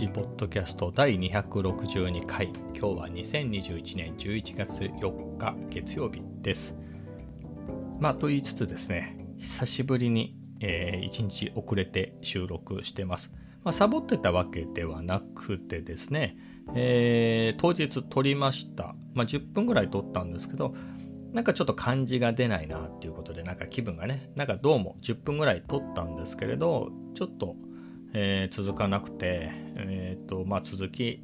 しポッドキャスト第262回。今日は2021年11月4日月曜日です。まあと言いつつですね久しぶりに、えー、1日遅れて収録してます、まあ、サボってたわけではなくてですね、えー、当日撮りました、まあ、10分ぐらい撮ったんですけどなんかちょっと感じが出ないなっていうことでなんか気分がねなんかどうも10分ぐらい撮ったんですけれどちょっとえー、続かなくて、えーとまあ、続き、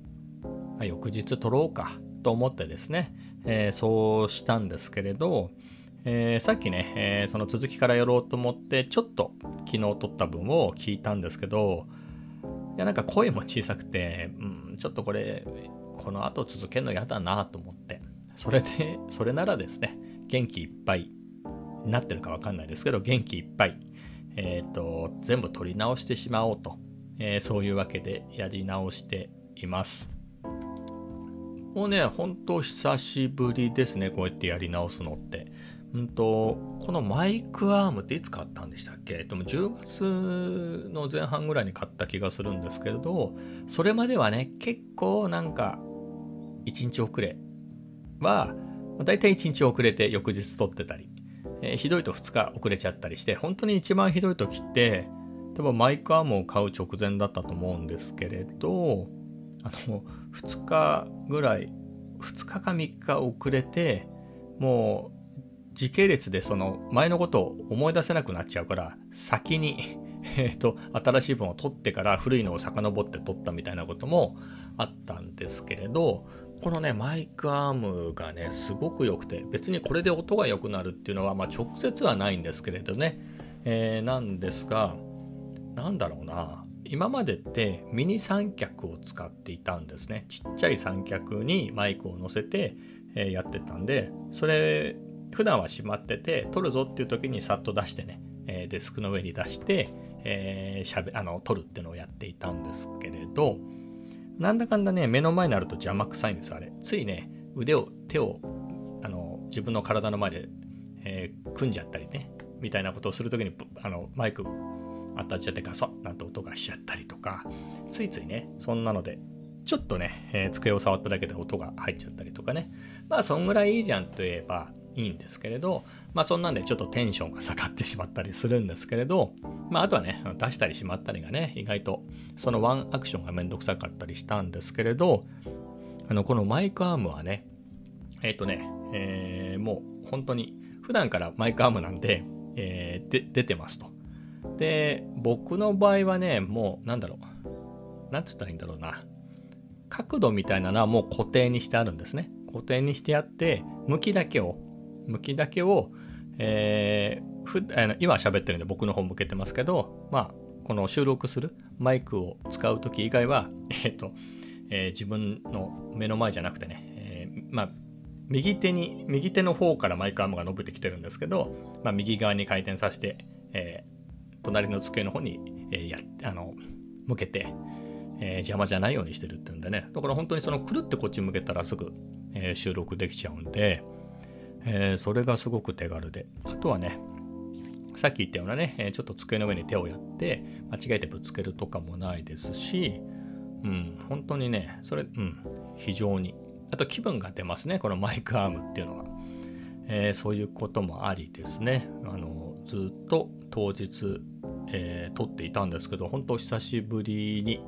ま、翌日撮ろうかと思ってですね、えー、そうしたんですけれど、えー、さっきね、えその続きからやろうと思ってちょっと昨日撮った分を聞いたんですけどいやなんか声も小さくて、うん、ちょっとこれこの後続けるの嫌だなと思ってそれでそれならですね元気いっぱいなってるかわかんないですけど元気いっぱいえーと、全部取り直してしまおうと、えー、そういうわけでやり直しています。もうね、ほんと久しぶりですね、こうやってやり直すのって。うんと、このマイクアームっていつ買ったんでしたっけ？でも10月の前半ぐらいに買った気がするんですけれど、それまではね、結構なんか、1日遅れは、だいたい1日遅れて翌日撮ってたり、えー、ひどいと2日遅れちゃったりして、本当に一番ひどい時って、多分マイクアームを買う直前だったと思うんですけれど、あの、2日ぐらい、2日か3日遅れて、もう時系列でその前のことを思い出せなくなっちゃうから、先に えっと、新しい分を取ってから古いのを遡って取ったみたいなこともあったんですけれど、このね、マイクアームがね、すごく良くて、別にこれで音が良くなるっていうのは、まあ、直接はないんですけれどね、えー、なんですが、なんだろうな、今までってミニ三脚を使っていたんですね。ちっちゃい三脚にマイクを乗せて、え、やってたんで、それ、普段は閉まってて、撮るぞっていう時にさっと出してね、え、デスクの上に出して、えー、しゃべあの撮るっていうのをやっていたんですけれど、なんだかんだね、目の前になると邪魔くさいんですあれ。ついね、腕を、手を、あの、自分の体の前で、えー、組んじゃったりね、みたいなことをするときに、あの、マイク当たっちゃってガソッなんて音がしちゃったりとか、ついついね、そんなので、ちょっとね、えー、机を触っただけで音が入っちゃったりとかね。まあ、そんぐらいいいじゃんといえばいいんですけれど、まあ、そんなんでちょっとテンションが下がってしまったりするんですけれど、まあ、あとはね、出したりしまったりがね、意外とそのワンアクションがめんどくさかったりしたんですけれど、あの、このマイクアームはね、えっ、ー、とね、えー、もう本当に普段からマイクアームなんで、えー、で出てますと。で、僕の場合はね、もうなんだろう、なんつったらいいんだろうな。角度みたいなのはもう固定にしてあるんですね。固定にしてあって、向きだけを、向きだけを、えー、ふあの今喋ってるんで僕の方向けてますけど、まあ、この収録するマイクを使う時以外は、え、ー、と、えー、自分の目の前じゃなくてね、えー、まあ、右手に、右手の方からマイクアームが伸びてきてるんですけど、まあ、右側に回転させて、え、隣の机の方に、え、やあの向けて、え、邪魔じゃないようにしてるっていうんでね、だから本当にそのくるってこっち向けたらすぐ、え、収録できちゃうんで、えー、それがすごく手軽で、あとはね、さっき言ったようなね、ちょっと机の上に手をやって間違えてぶつけるとかもないですし、うん、本当にね、それ、うん、非常に。あと気分が出ますね、このマイクアームっていうのは。えー、そういうこともありですね。あのずっと当日、えー、撮っていたんですけど、本当久しぶりに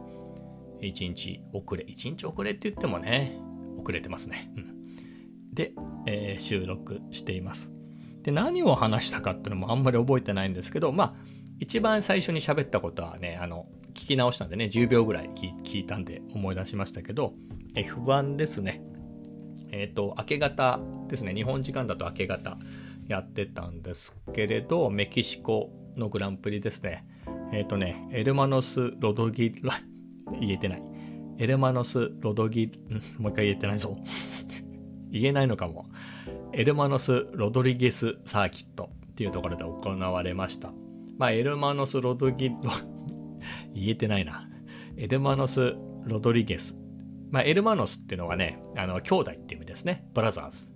1日遅れ、1日遅れって言ってもね、遅れてますね。うん、で、えー、収録しています。で、何を話したかっていうのもあんまり覚えてないんですけど、まあ、一番最初に喋ったことはね、あの、聞き直したんでね、10秒ぐらい聞いたんで思い出しましたけど、F1 ですね。えっ、ー、と、明け方ですね、日本時間だと明け方やってたんですけれど、メキシコのグランプリですね。えっ、ー、とね、エルマノス・ロドギラ、言えてない。エルマノス・ロドギ、もう一回言えてないぞ。言えないのかも。エルマノス・ロドリゲスサーキットっていうところで行われました。まあ、エルマノス・ロドギ、言えてないな。エルマノス・ロドリゲス。まあ、エルマノスっていうのはね、あの、兄弟っていう意味ですね。ブラザーズ。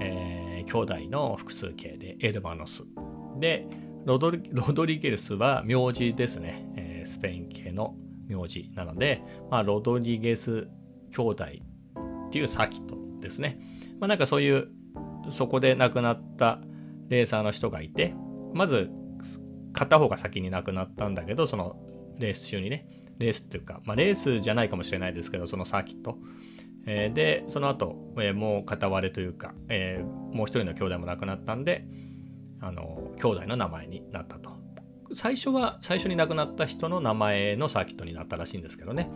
えー、兄弟の複数形でエルマノス。で、ロドリゲスは名字ですね、えー、スペイン系の名字なので、まあ、ロドリゲス兄弟っていうサーキットですね。まあ、なんかそういうそこで亡くなったレーサーの人がいてまず片方が先に亡くなったんだけどそのレース中にね。レースっていうか、まあ、レースじゃないかもしれないですけどそのサーキット、えー、でその後、えー、もう片割れというか、えー、もう一人の兄弟も亡くなったんであの兄弟の名前になったと。最初は最初に亡くなった人の名前のサーキットになったらしいんですけどね、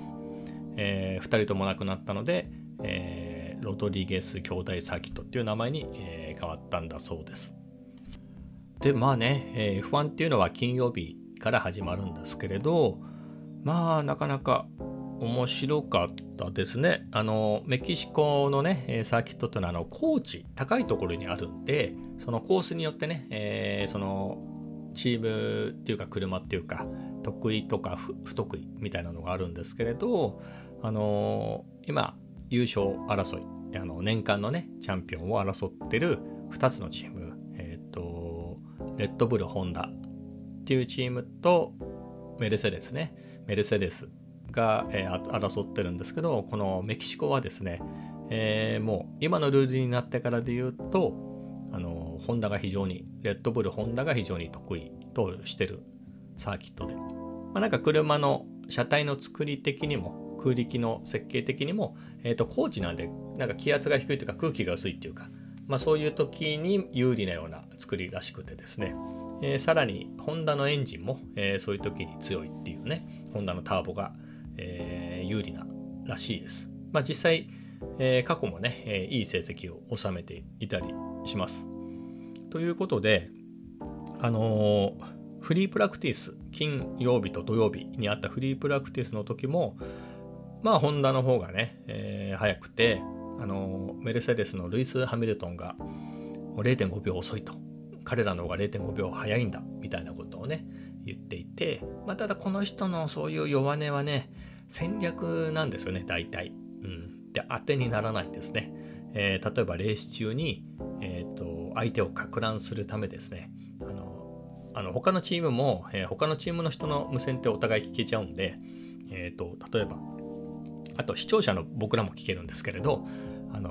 え、2人とも亡くなったので、え、ロドリゲス兄弟サーキットっていう名前に、えー、変わったんだそうですでまあね、えー、F1 っていうのは金曜日から始まるんですけれどまあなかなか面白かったですね。あのメキシコのねサーキットというのはあの高地高いところにあるんでそのコースによってね、えー、そのチームっていうか車っていうか得意とか不得意みたいなのがあるんですけれどあの今優勝争いあの年間のねチャンピオンを争ってる2つのチームえっ、ー、とレッドブルホンダっていうチームとメルセデスねメルセデスが、えー、争ってるんですけどこのメキシコはですね、えー、もう今のルールになってからで言うとあのホンダが非常にレッドブルホンダが非常に得意としてるサーキットで、まあ、なんか車の車体の作り的にも空力の設計的にも、えー、と高地なんでなんか気圧が低いというか空気が薄いっていうか、まあ、そういう時に有利なような作りらしくてですね、えー、さらにホンダのエンジンも、えー、そういう時に強いっていうねホンダのターボが、えー、有利ならしいです。まあ、実際、えー、過去もね、えー、いい成績を収めていたりします。ということで、あの、フリープラクティス、金曜日と土曜日にあったフリープラクティスの時も、まあ、ホンダの方がね、えー、早くて、あのメルセデスのルイス・ハミルトンが0.5秒遅いと。彼らの方が0.5秒早いんだ、みたいなことをね、言っていて、まあ、ただこの人のそういう弱音はね、戦略なんですよね、大体。うん。で、当てにならないんですね。えー、例えばレース中に、えーと、相手をか乱するためですね、あのあの他のチームも、えー、他のチームの人の無線ってお互い聞けちゃうんで、えーと、例えば、あと視聴者の僕らも聞けるんですけれど、あの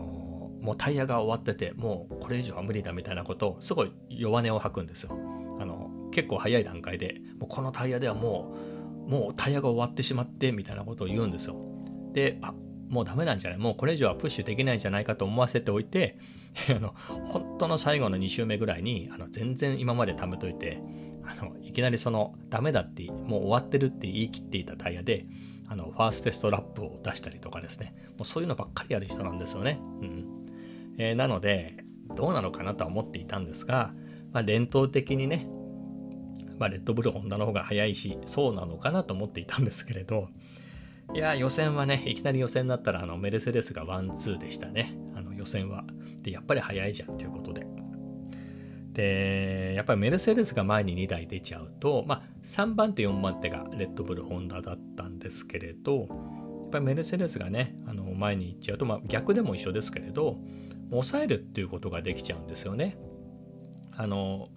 もうタイヤが終わってて、もうこれ以上は無理だみたいなことをすごい弱音を吐くんですよ。あの結構早い段階でもうこのタイヤではもうもうタイヤが終わってしまってみたいなことを言うんですよ。であもうダメなんじゃない？もうこれ以上はプッシュできないんじゃないかと思わせておいて あの本当の最後の2周目ぐらいにあの全然今まで貯めといてあのいきなりそのダメだってもう終わってるって言い切っていたタイヤであのファーストテストラップを出したりとかですねもうそういうのばっかりやる人なんですよね。うんえー、なのでどうなのかなとは思っていたんですが、まあ、伝統的にねまあ、レッドブルホンダの方が早いし、そうなのかなと思っていたんですけれど、いや、予選はね、いきなり予選になったら、あの、メルセデスがワン、ツーでしたね。あの、予選は。で、やっぱり早いじゃんということで。で、やっぱりメルセデスが前に2台出ちゃうと、まあ、3番手、4番手がレッドブルホンダだったんですけれど、やっぱりメルセデスがね、あの前に行っちゃうと、まあ、逆でも一緒ですけれど、抑えるっていうことができちゃうんですよね。あの、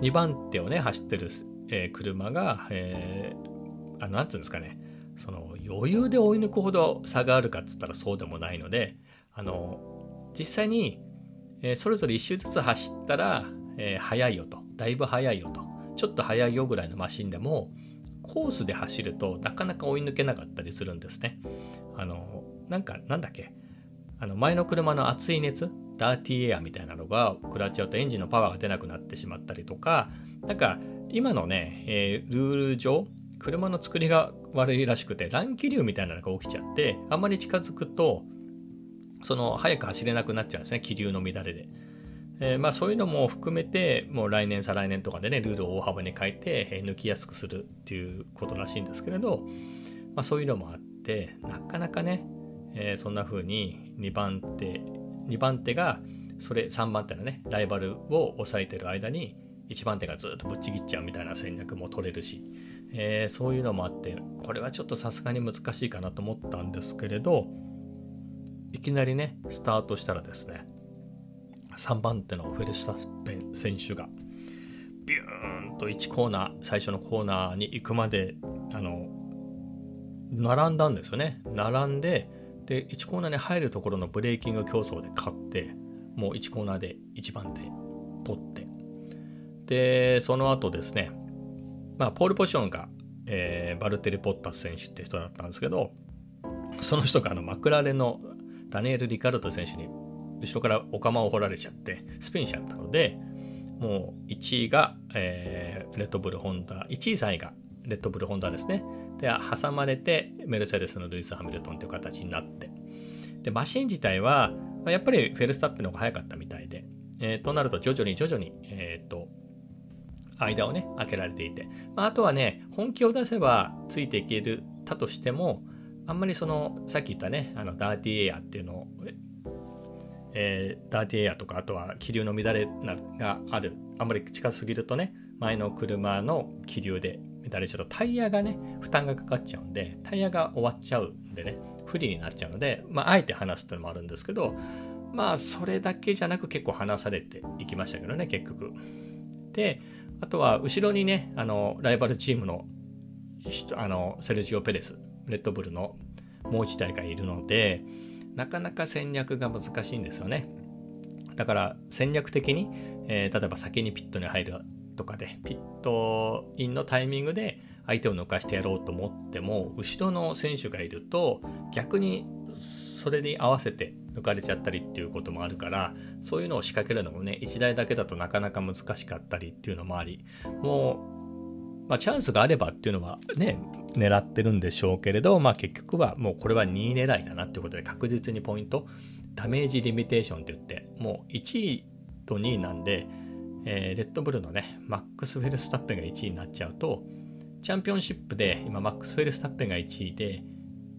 2番手をね走ってる、えー、車が、えー、あのなんつうんですかねその余裕で追い抜くほど差があるかっつったらそうでもないのであの実際に、えー、それぞれ1周ずつ走ったら、えー、速いよとだいぶ速いよとちょっと速いよぐらいのマシンでもコースで走るとなかなか追い抜けなかったりするんですね。あのなんかなんだっけあの前の車の熱い熱ダーティーエアみたいなのが食らっちゃうとエンジンのパワーが出なくなってしまったりとかなんか今のね、えー、ルール上車の作りが悪いらしくて乱気流みたいなのが起きちゃってあんまり近づくとその早く走れなくなっちゃうんですね気流の乱れで。えー、まあそういうのも含めてもう来年再来年とかでねルールを大幅に変えて、えー、抜きやすくするっていうことらしいんですけれど、まあ、そういうのもあってなかなかねえー、そんな風に2番手2番手がそれ3番手のねライバルを抑えてる間に1番手がずっとぶっちぎっちゃうみたいな戦略も取れるし、えー、そういうのもあってこれはちょっとさすがに難しいかなと思ったんですけれどいきなりねスタートしたらですね3番手のフェルスタスペン選手がビューンと1コーナー最初のコーナーに行くまであの並んだんですよね。並んでで1コーナーに入るところのブレーキング競争で勝ってもう1コーナーで1番手取って。でその後ですねまあポールポジションが、えー、バルテリ・ポッタス選手って人だったんですけどその人があのマクラーレンのダニエル・リカルト選手に後ろからお釜を掘られちゃってスピンしちゃったのでもう1位が、えー、レッドブル・ホンダ1位3位がレッドブル・ホンダですね。で挟まれてメルセデスのルイス・ハミルトンという形になって。でマシン自体はやっぱりフェルスタップの方が早かったみたいで、えー、となると徐々に徐々に、えーと、間をね開けられていて、まあ、あとはね本気を出せばついていけるたとしてもあんまりそのさっき言ったねあのダーティーエアっていうのをえー、ダーティエアとかあとは気流の乱れがある。あんまり近すぎるとね前の車の気流で乱れちゃうとタイヤがね負担がかかっちゃうんでタイヤが終わっちゃうんでね不利になっちゃうので、まあ、あえて離すっていうのもあるんですけどまあそれだけじゃなく結構離されていきましたけどね結局。であとは後ろにねあのライバルチームのあのセルジオ・ペレスレッドブルのもう1台がいるのでなかなか戦略が難しいんですよね。だから戦略的に、えー、例えば先にピットに入るとかでピットインのタイミングで相手を抜かしてやろうと思っても後ろの選手がいると逆にそれに合わせて抜かれちゃったりっていうこともあるからそういうのを仕掛けるのもね1台だけだとなかなか難しかったりっていうのもありも、まあ、チャンスがあればっていうのはね狙ってるんでしょうけれど、まあ、結局はもうこれは2位狙いだなっていうことで確実にポイントダメージリミテーションって言ってもう1位と2位なんで、えー、レッドブルのねマックス・フェルスタッペンが1位になっちゃうとチャンピオンシップで今マックス・フェルスタッペンが1位で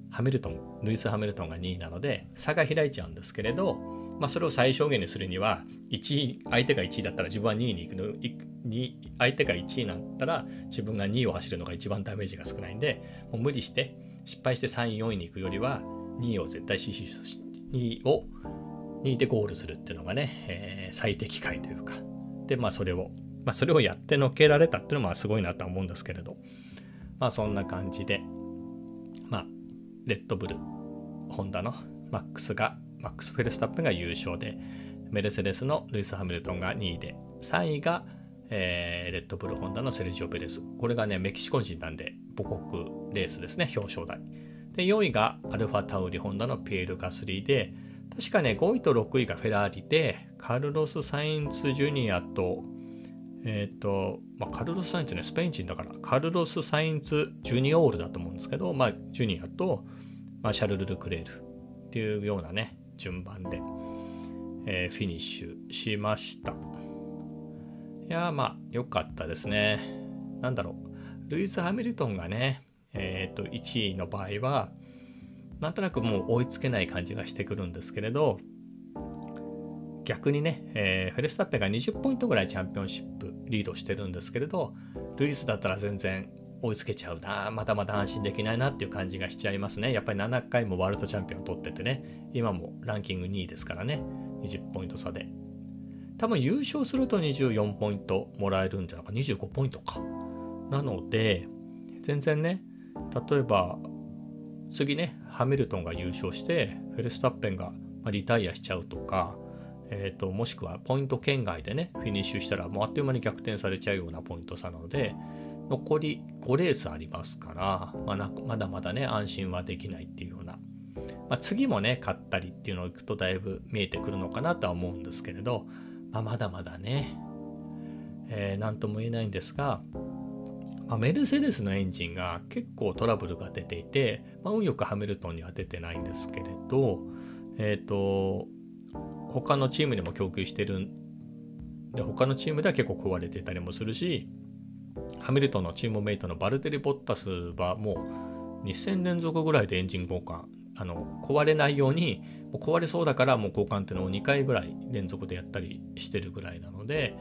ハミルトンルイス・ハミルトンが2位なので差が開いちゃうんですけれどまあ、それを最小限にするには1位相手が1位だったら自分は2位に行くの相手が1位になったら自分が2位を走るのが一番ダメージが少ないんでもう無理して失敗して3位4位に行くよりは2位を絶対死守し2位を2位でゴールするっていうのがね、えー、最適解というか。でまあそれをまあそれをやってのけられたっていうのもすごいなとは思うんですけれど。まあそんな感じでまあレッドブルホンダのマックスがマックス・フェルスタッペンが優勝で、メルセデスのルイス・ハミルトンが2位で、3位が、えー、レッドブル・ホンダのセルジオ・ペレス。これがね、メキシコ人なんで、母国レースですね、表彰台。で、4位がアルファ・タウリ・ホンダのピエール・ガスリーで、確かね、5位と6位がフェラーリで、カルロス・サインツ・ジュニアと、えっ、ー、と、まあ、カルロス・サインツね、スペイン人だから、カルロス・サインツ・ジュニオールだと思うんですけど、まあ、ジュニアと、まあ、シャルル・ルクレールっていうようなね、順番で、えー、フィニッシュしました。いやまあ良かったですね。なんだろう。ルイス・ハミルトンがね、えっ、ー、と1位の場合はなんとなくもう追いつけない感じがしてくるんですけれど逆にね、えー、フェルスタッペが20ポイントぐらいチャンピオンシップリードしてるんですけれどルイスだったら全然追いつけちゃうな、まだまだ安心できないなっていう感じがしちゃいますね。やっぱり7回もワールドチャンピオン取っててね、今もランキング2位ですからね、20ポイント差で。多分優勝すると24ポイントもらえるんじゃないか、25ポイントか。なので、全然ね、例えば、次ね、ハミルトンが優勝して、フェルスタッペンがリタイアしちゃうとか、えーと、もしくはポイント圏外でね、フィニッシュしたら、もうあっという間に逆転されちゃうようなポイント差なので、残り5レースありますから、まあ、まだまだね、安心はできないっていうような。まあ、次もね、買ったりっていうのをいくとだいぶ見えてくるのかなとは思うんですけれど、まあ、まだまだね、えー、とも言えないんですが、まあ、メルセデスのエンジンが結構トラブルが出ていて、まあ、運よくハミルトンには出てないんですけれど、えっ、ー、と、他のチームにも供給してるんで、他のチームでは結構壊れてたりもするし、ハミルトンのチームメイトのバルテリ・ボッタスはもう2戦連続ぐらいでエンジン交換あの壊れないようにもう壊れそうだからもう交換っていうのを2回ぐらい連続でやったりしてるぐらいなので、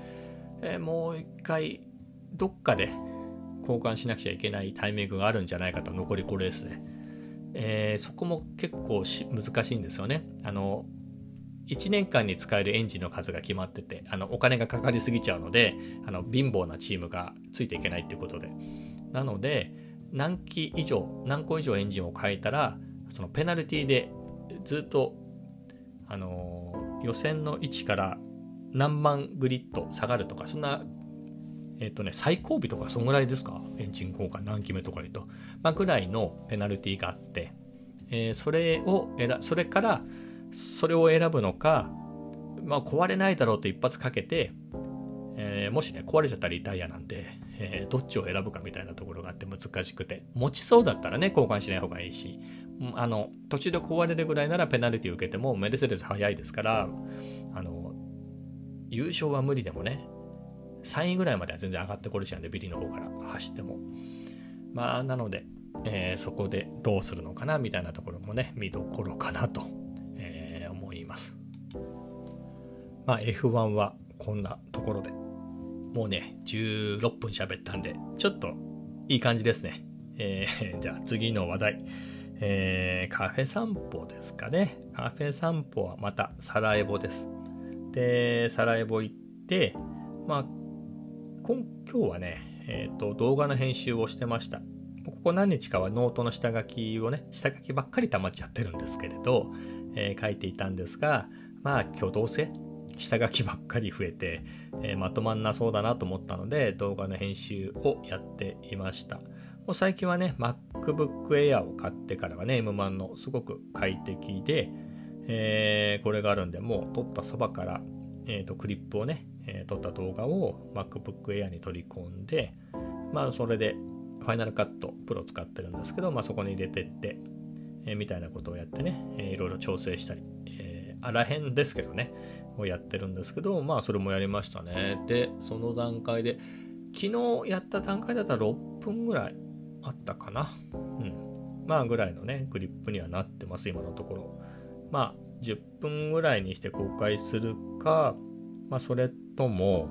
えー、もう1回どっかで交換しなくちゃいけないタイミングがあるんじゃないかと残り5レースで、えー、そこも結構難しいんですよね。あの1年間に使えるエンジンの数が決まっててあのお金がかかりすぎちゃうのであの貧乏なチームがついていけないっていうことで。なので何機以上何個以上エンジンを変えたらそのペナルティでずっとあの予選の位置から何万グリッド下がるとかそんなえっ、ー、とね最後尾とかそんぐらいですか？エンジン交換何機目とか言うと、まあ、ぐらいのペナルティがあって、えー、それをそれからそれを選ぶのか、まあ、壊れないだろうと一発かけて、えー、もしね壊れちゃったらリタイヤなんで、えー、どっちを選ぶかみたいなところがあって難しくて。持ちそうだったらね交換しない方がいいしあの途中で壊れるぐらいならペナルティ受けてもメルセデス早いですからあの優勝は無理でもね3位ぐらいまでは全然上がってこれちゃうんでビリの方から走っても。まあなので、えー、そこでどうするのかなみたいなところもね見どころかなと、まあ F1 はこんなところでもうね16分喋ったんでちょっといい感じですね、えー、じゃあ次の話題えー、カフェ散歩ですかね。カフェ散歩はまたサラエボです。で、サラエボ行って、まあ、今今日はね、えーと、動画の編集をしてました。ここ何日かはノートの下書きをね、下書きばっかり溜まっちゃってるんですけれど、えー、書いていたんですが、まあ今日どうせ下書きばっかり増えて、えー、まとまんなそうだなと思ったので動画の編集をやっていました。もう最近はね、MacBook Air を買ってからはね、M1 のすごく快適で、えー、これがあるんで、もう撮ったそばから、えーと、クリップをね、えー、撮った動画を MacBook Air に取り込んで、まあそれで Final Cut Pro 使ってるんですけど、まあそこに入れてって、えー、みたいなことをやってね、えー、いろいろ調整したり、えー、あらへんですけどね、をやってるんですけど、まあそれもやりましたね。で、その段階で、昨日やった段階だったら6分ぐらいあったかな。うん。まあぐらいのね、グリップにはなってます、今のところ。まあ10分ぐらいにして公開するか、まあそれとも、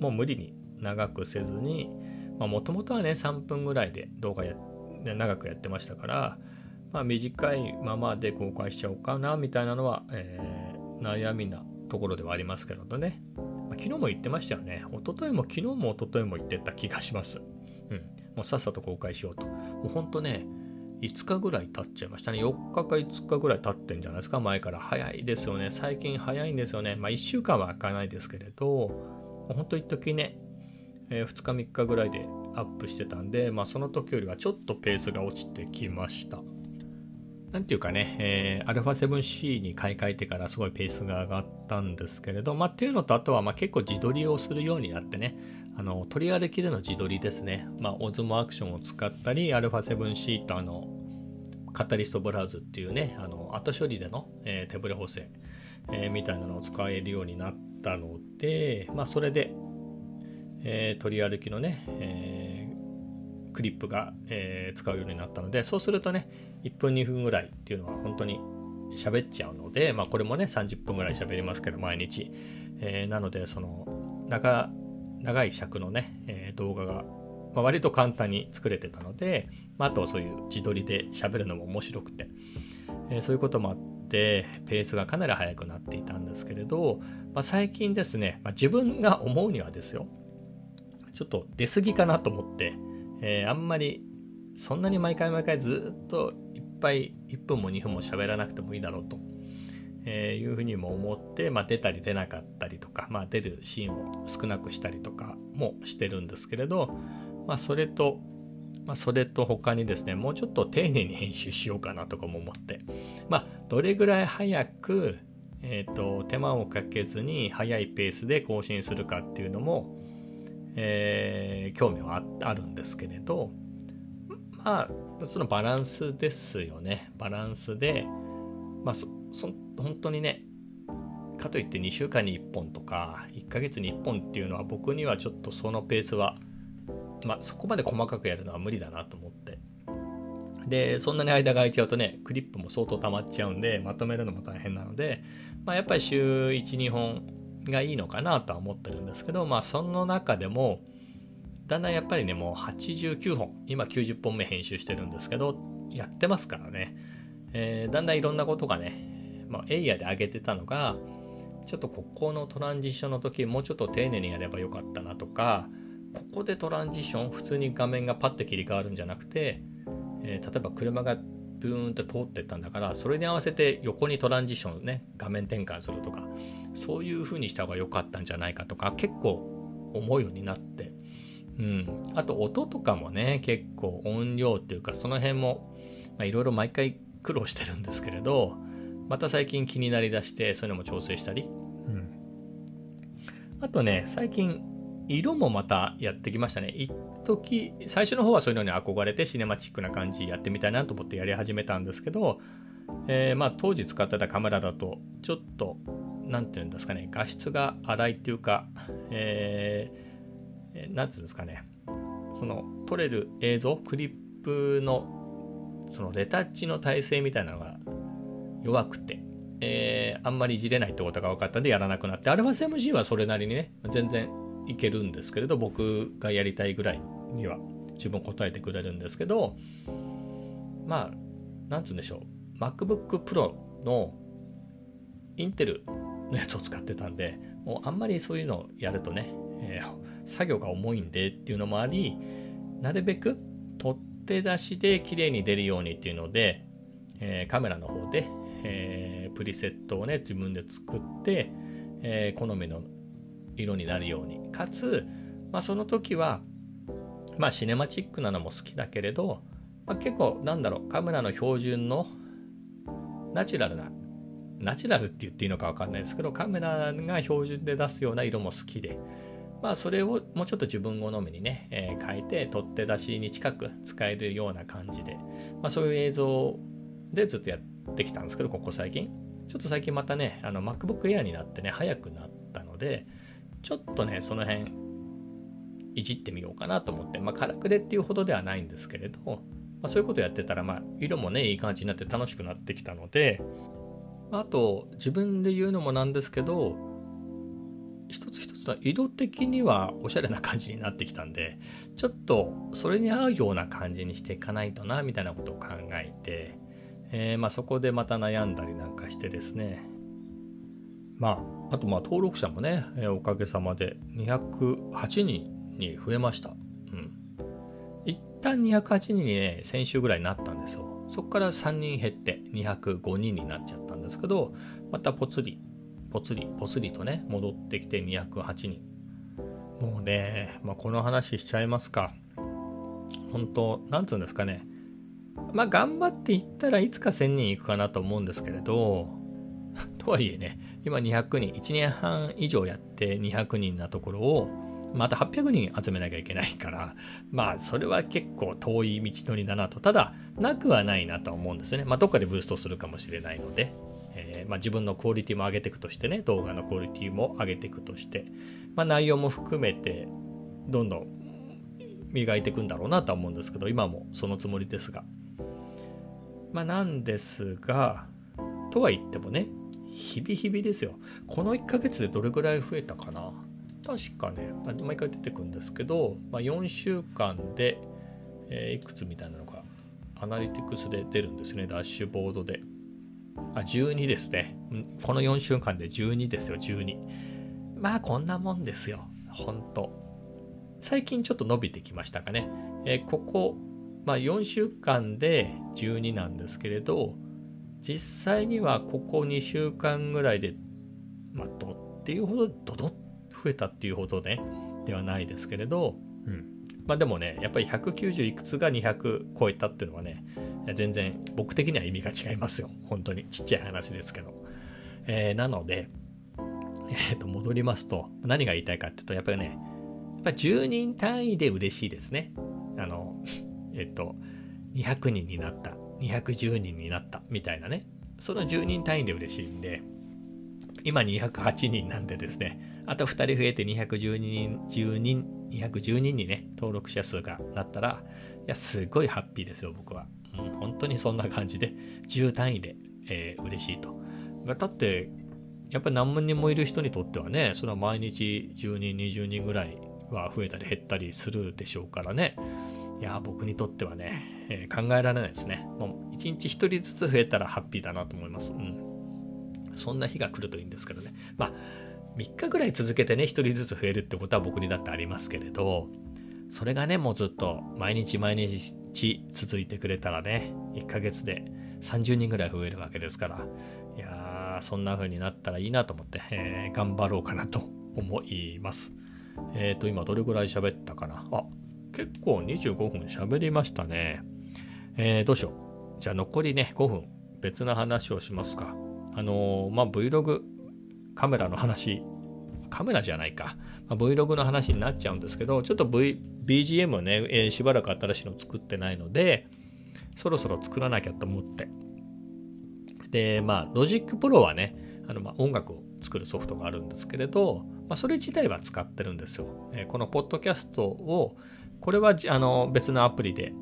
もう無理に長くせずに、まあもともとはね、3分ぐらいで動画や、長くやってましたから、まあ短いままで公開しちゃおうかな、みたいなのは、え、悩みなところではありますけどね。まあ、昨日も言ってましたよね。一昨日も昨日も一昨日も言ってた気がします。うん。もうさっさと公開しようと。もうほんとね、5日ぐらい経っちゃいましたね。4日か5日ぐらい経ってんじゃないですか、前から。早いですよね。最近早いんですよね。まあ1週間は開かないですけれど、ほんと一時ね、えー、2日3日ぐらいでアップしてたんで、まあその時よりはちょっとペースが落ちてきました。なんていうかね、えー、α7C に買い替えてからすごいペースが上がったんですけれど、まあっていうのとあとはまあ結構自撮りをするようになってね、あのトリアレキでの自撮りですね、まあ、オズモアクションを使ったり α7C とあのカタリストブラウズっていうねあの後処理での、えー、手ブレ補正、えー、みたいなのを使えるようになったので、まあ、それで、えー、取り歩きのね、えー、クリップが、えー、使うようになったのでそうするとね1分2分ぐらいっていうのは本当に喋っちゃうので、まあ、これもね30分ぐらい喋りますけど毎日、えー、なのでその中長い尺のね、えー、動画が、まあ、割と簡単に作れてたので、まあ、あとはそういう自撮りで喋るのも面白くて、えー、そういうこともあってペースがかなり速くなっていたんですけれど、まあ、最近ですね、まあ、自分が思うにはですよちょっと出過ぎかなと思って、えー、あんまりそんなに毎回毎回ずっといっぱい1分も2分も喋らなくてもいいだろうとえー、いうふうにも思って、まあ、出たり出なかったりとか、まあ、出るシーンを少なくしたりとかもしてるんですけれど、まあ、それと、まあ、それと他にですねもうちょっと丁寧に編集しようかなとかも思って、まあ、どれぐらい早く、えーと、手間をかけずに速いペースで更新するかっていうのも、えー、興味はあるんですけれどまあそのバランスですよね。バランスでまあそそ本当にねかといって2週間に1本とか1ヶ月に1本っていうのは僕にはちょっとそのペースはまあそこまで細かくやるのは無理だなと思って。でそんなに間が空いちゃうとねクリップも相当溜まっちゃうんでまとめるのも大変なので、まあ、やっぱり週12本がいいのかなとは思ってるんですけどまあその中でもだんだんやっぱりねもう89本今90本目編集してるんですけどやってますからね、えー、だんだんいろんなことがねまあ、エイヤーで上げてたのが、ちょっとここのトランジションの時もうちょっと丁寧にやればよかったなとか、ここでトランジション普通に画面がパッて切り替わるんじゃなくて、えー、例えば車がブーンと通ってったんだからそれに合わせて横にトランジションね画面転換するとかそういう風にした方が良かったんじゃないかとか結構思うようになって。うん、あと音とかもね結構音量っていうかその辺もいろいろ毎回苦労してるんですけれどまた最近気になりだしてそういうのも調整したり、うん、あとね最近色もまたやってきましたね。一時最初の方はそういうのに憧れてシネマチックな感じやってみたいなと思ってやり始めたんですけど、えー、まあ当時使ってたカメラだとちょっと何て言うんですかね画質が荒いっていうか、えーえー、なんつうんですかね、その撮れる映像、クリップのそのレタッチの体制みたいなのが弱くて、えー、あんまりいじれないってことが分かったんでやらなくなって、α7G はそれなりにね、全然いけるんですけれど、僕がやりたいぐらいには十分答えてくれるんですけど、まあ、なんつうんでしょう、MacBook Pro のインテルのやつを使ってたんで、もうあんまりそういうのをやるとね、えー、作業が重いんでっていうのもありなるべく取っ手出しで綺麗に出るようにっていうので、えー、カメラの方で、えー、プリセットをね自分で作って、え、好みの色になるように。かつ、まあ、その時はまあシネマチックなのも好きだけれど、まあ、結構なんだろうカメラの標準のナチュラルなナチュラルって言っていいのか分かんないですけどカメラが標準で出すような色も好きで、まあ、それをもうちょっと自分好みにね、えー、変えて取っ手出しに近く使えるような感じで、まあ、そういう映像でずっとやってきたんですけど、ここ最近。ちょっと最近またね、あの MacBook Air になってね、早くなったので、ちょっとね、その辺、いじってみようかなと思って、まあ、からくれっていうほどではないんですけれど、まあ、そういうことやってたら、まあ、色もね、いい感じになって楽しくなってきたので、あと、自分で言うのもなんですけど、一つ一つの色的にはおしゃれな感じになってきたんでちょっとそれに合うような感じにしていかないとなみたいなことを考えて、えー、まあ、そこでまた悩んだりなんかしてですねまああとまあ登録者もね、えー、おかげさまで208人に増えました。うん。一旦208人にね、先週ぐらいになったんですよ。そこから3人減って205人になっちゃったですけど、またぽつりぽつりぽつりとね戻ってきて208人。もうね、まあ、この話しちゃいますか。本当なんつうんですかね。まあ頑張っていったらいつか1000人いくかなと思うんですけれどとはいえね今200人1年半以上やって200人なところをまた800人集めなきゃいけないからまあそれは結構遠い道のりだなと。ただなくはないなと思うんですね。まあどっかでブーストするかもしれないので。えー、まあ、自分のクオリティも上げていくとしてね動画のクオリティも上げていくとして、まあ、内容も含めてどんどん磨いていくんだろうなとは思うんですけど今もそのつもりですが。まあなんですがとは言ってもね日々日々ですよ。この1ヶ月でどれぐらい増えたかな？確かね毎回出てくんですけど、まあ、4週間で、えー、いくつみたいなのがアナリティクスで出るんですねダッシュボードで。あ、12ですね。この4週間で12ですよ、12。まあ、こんなもんですよ。ほんと。最近ちょっと伸びてきましたかね。えー、ここ、まあ、4週間で12なんですけれど、実際にはここ2週間ぐらいで、まあ、どっていうほど、ドドッ増えたっていうほどね、ではないですけれど、うん。まあでもね、やっぱり190いくつが200超えたっていうのはね、全然僕的には意味が違いますよ。本当にちっちゃい話ですけど。えー、なので、えー、と戻りますと、何が言いたいかっていうと、やっぱりね、やっぱ10人単位で嬉しいですね。あの、えっ、と、200人になった、210人になったみたいなね。その10人単位で嬉しいんで、今208人なんでですね、あと2人増えて212人、10人、210人にね、登録者数がなったら、いや、すごいハッピーですよ、僕は。本当にそんな感じで、10単位で、えー、嬉しいと。だって、やっぱり何万人もいる人にとってはね、それは毎日10人、20人ぐらいは増えたり減ったりするでしょうからね。いや、僕にとってはね、えー、考えられないですね。もう1日1人ずつ増えたらハッピーだなと思います。うん。そんな日が来るといいんですけどね。まあ、3日ぐらい続けてね1人ずつ増えるってことは僕にだってありますけれどそれがねもうずっと毎日毎日続いてくれたらね1ヶ月で30人ぐらい増えるわけですから。いやーそんな風になったらいいなと思って、えー、頑張ろうかなと思います。えっ、ー、と今どれぐらい喋ったかな？あ結構25分喋りましたね。えー、どうしよう。じゃあ残りね5分。別の話をしますか。あのー、まあ Vlog カメラの話。カメラじゃないか、まあ、Vlog の話になっちゃうんですけど、ちょっと、v、BGM をね、えー、しばらく新しいの作ってないので、そろそろ作らなきゃと思って。で、まあ、Logic Pro はね、あのまあ音楽を作るソフトがあるんですけれど、まあ、それ自体は使ってるんですよ。えー、このポッドキャストを、これはあの別のアプリで、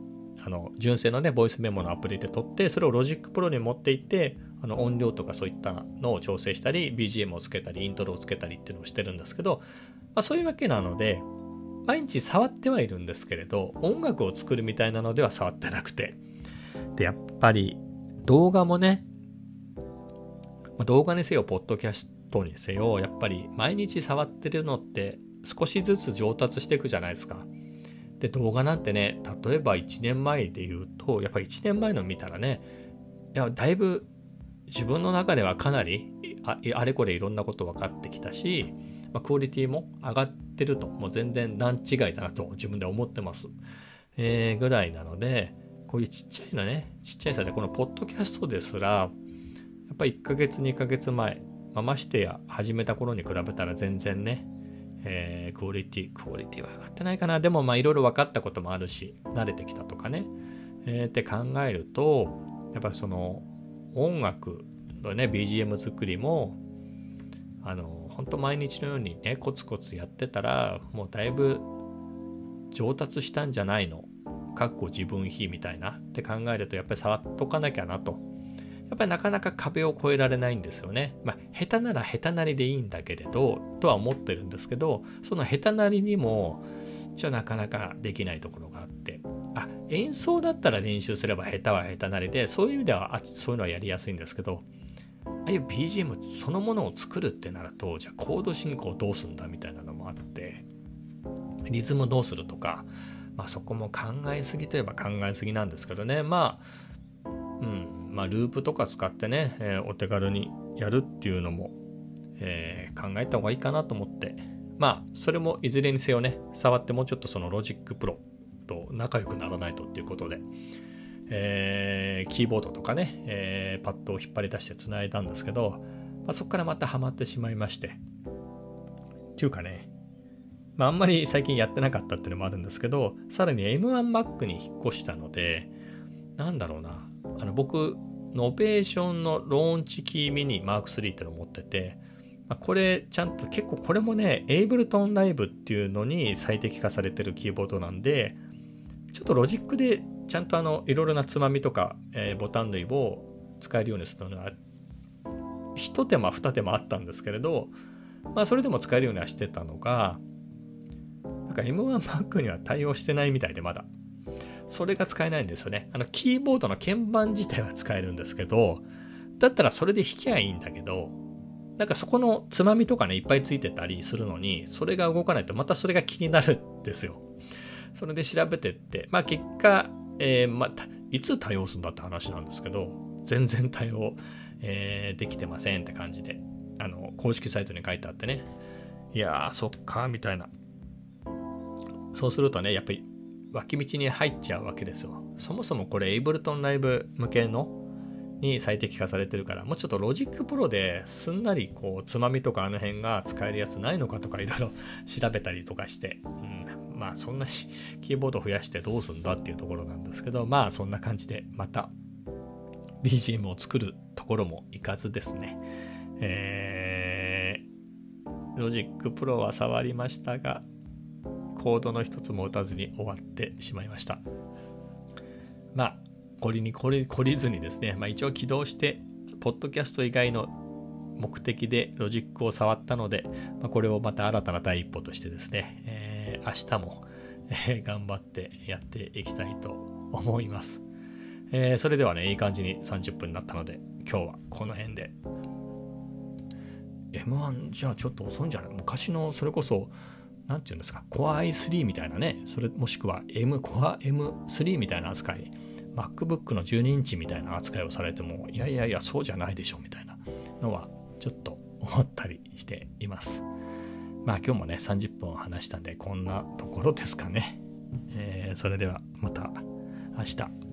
あの純正のね、ボイスメモのアプリで撮って、それを Logic Pro に持っていって、あの音量とかそういったのを調整したり BGM をつけたりイントロをつけたりっていうのをしてるんですけど、まあ、そういうわけなので毎日触ってはいるんですけれど音楽を作るみたいなのでは触ってなくてでやっぱり動画もねま動画にせよポッドキャストにせよやっぱり毎日触ってるのって少しずつ上達していくじゃないですか。で動画なんてね例えば1年前で言うとやっぱり1年前の見たらねいやだいぶ自分の中ではかなりあれこれいろんなこと分かってきたし、まあ、クオリティも上がってるともう全然段違いだなと自分で思ってます、えー、ぐらいなのでこういうちっちゃいのねちっちゃいさでこのポッドキャストですらやっぱ1ヶ月2ヶ月前、まあ、ましてや始めた頃に比べたら全然ねえー、クオリティ、クオリティは上がってないかな。でも、まあ、いろいろ分かったこともあるし、慣れてきたとかね。えー、って考えると、やっぱその、音楽のね BGM 作りもあの本当毎日のようにねコツコツやってたらもうだいぶ上達したんじゃないの。かっこ自分比みたいなって考えるとやっぱり触っとかなきゃなと。やっぱりなかなか壁を越えられないんですよね。まあ、下手なら下手なりでいいんだけれど、とは思ってるんですけど、その下手なりにも、じゃなかなかできないところがあって、演奏だったら練習すれば下手は下手なりでそういう意味ではあそういうのはやりやすいんですけどああいう BGM そのものを作るってなるとじゃあコード進行どうすんだみたいなのもあってリズムどうするとか、まあ、そこも考えすぎといえば考えすぎなんですけどね。まあうんまあループとか使ってね、えー、お手軽にやるっていうのも、えー、考えた方がいいかなと思って。まあそれもいずれにせよね触ってもうちょっとそのロジックプロと仲良くならないとっていうことで、えー、キーボードとかね、えー、パッドを引っ張り出してつないだんですけど、まあ、そこからまたハマってしまいまして。っていうかね、まあ、あんまり最近やってなかったっていうのもあるんですけど、さらに M1Mac に引っ越したので、なんだろうな、あの僕、 Novation の Launchkey Mini Mark III っていうのを持ってて、ま、これちゃんと結構これもね、Ableton Live っていうのに最適化されてるキーボードなんで、ちょっとロジックでちゃんとあのいろいろなつまみとか、えー、ボタン類を使えるようにするのは一手間二手間あったんですけれどまあそれでも使えるようにはしてたのがなんか M1Mac には対応してないみたいでまだ。それが使えないんですよね。あのキーボードの鍵盤自体は使えるんですけどだったらそれで弾きゃいいんだけどなんかそこのつまみとかねいっぱいついてたりするのにそれが動かないとまたそれが気になるんですよ。それで調べてって、まあ結果、えー、まあ、いつ対応するんだって話なんですけど、全然対応、えー、できてませんって感じで、あの、公式サイトに書いてあってね、いやー、そっか、みたいな。そうするとね、やっぱり脇道に入っちゃうわけですよ。そもそもこれ、 Ableton Live 向けのに最適化されてるから、もうちょっと Logic Pro ですんなりこう、つまみとかあの辺が使えるやつないのかとかいろいろ調べたりとかして、うん、まあそんなにキーボード増やしてどうすんだっていうところなんですけど、まあそんな感じでまた BGM を作るところもいかずですね。えー、 Logic Pro は触りましたが、コードの一つも打たずに終わってしまいました。まあ、これに懲り懲りずにですね、まあ一応起動して、ポッドキャスト以外の目的でロジックを触ったので、まあ、これをまた新たな第一歩としてですね、明日も、えー、頑張ってやっていきたいと思います。えー、それではね、いい感じに30分になったので、今日はこの辺で。M1 じゃあちょっと遅いんじゃない？昔のそれこそ何て言うんですか？Core i3 みたいなね。それもしくは M Core M3 みたいな扱い。MacBook の12インチみたいな扱いをされてもいやいやいやそうじゃないでしょみたいなのはちょっと思ったりしています。まあ今日もね30分話したんでこんなところですかね、えー、それではまた明日。